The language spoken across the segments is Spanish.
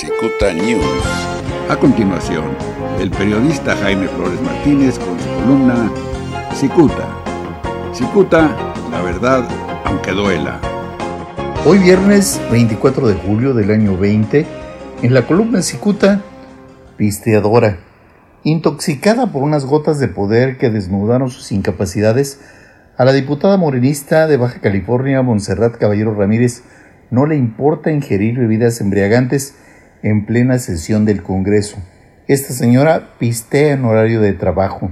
Cicuta News. A continuación, el periodista Jaime Flores Martínez con su columna Cicuta. Cicuta, la verdad, aunque duela. Hoy viernes 24 de julio del año 20, en la columna Cicuta, pisteadora, intoxicada por unas gotas de poder que desnudaron sus incapacidades, a la diputada morenista de Baja California, Montserrat Caballero Ramírez, no le importa ingerir bebidas embriagantes en plena sesión del Congreso. Esta señora pistea en horario de trabajo.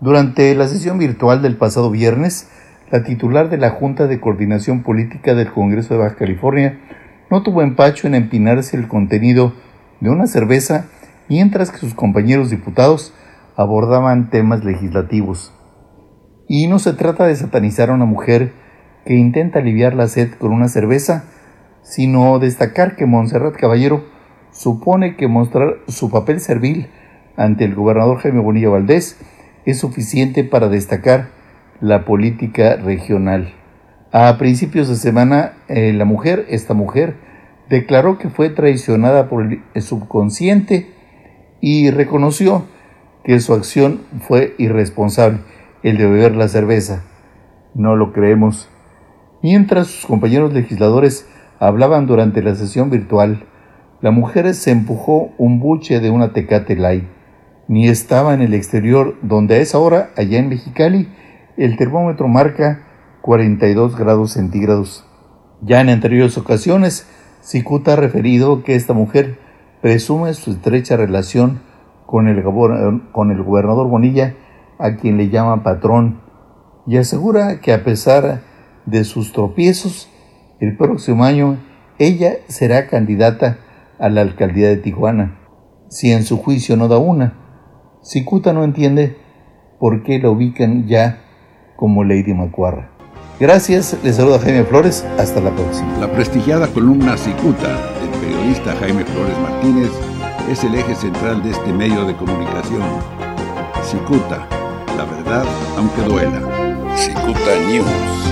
Durante la sesión virtual del pasado viernes, la titular de la Junta de Coordinación Política del Congreso de Baja California no tuvo empacho en empinarse el contenido de una cerveza mientras que sus compañeros diputados abordaban temas legislativos. Y no se trata de satanizar a una mujer que intenta aliviar la sed con una cerveza, sino destacar que Montserrat Caballero supone que mostrar su papel servil ante el gobernador Jaime Bonilla Valdés es suficiente para destacar la política regional. A principios de semana, eh, la mujer, esta mujer, declaró que fue traicionada por el subconsciente y reconoció que su acción fue irresponsable, el de beber la cerveza. No lo creemos. Mientras sus compañeros legisladores hablaban durante la sesión virtual, la mujer se empujó un buche de una Tecate Light. Ni estaba en el exterior, donde a esa hora, allá en Mexicali, el termómetro marca 42 grados centígrados. Ya en anteriores ocasiones, Cicuta ha referido que esta mujer presume su estrecha relación con el, con el gobernador Bonilla, a quien le llama patrón, y asegura que a pesar de sus tropiezos, el próximo año ella será candidata a la alcaldía de Tijuana, si en su juicio no da una. Cicuta no entiende por qué la ubican ya como Lady Macuarra. Gracias, les saluda Jaime Flores, hasta la próxima. La prestigiada columna Cicuta del periodista Jaime Flores Martínez es el eje central de este medio de comunicación. Cicuta, la verdad aunque duela. Cicuta News.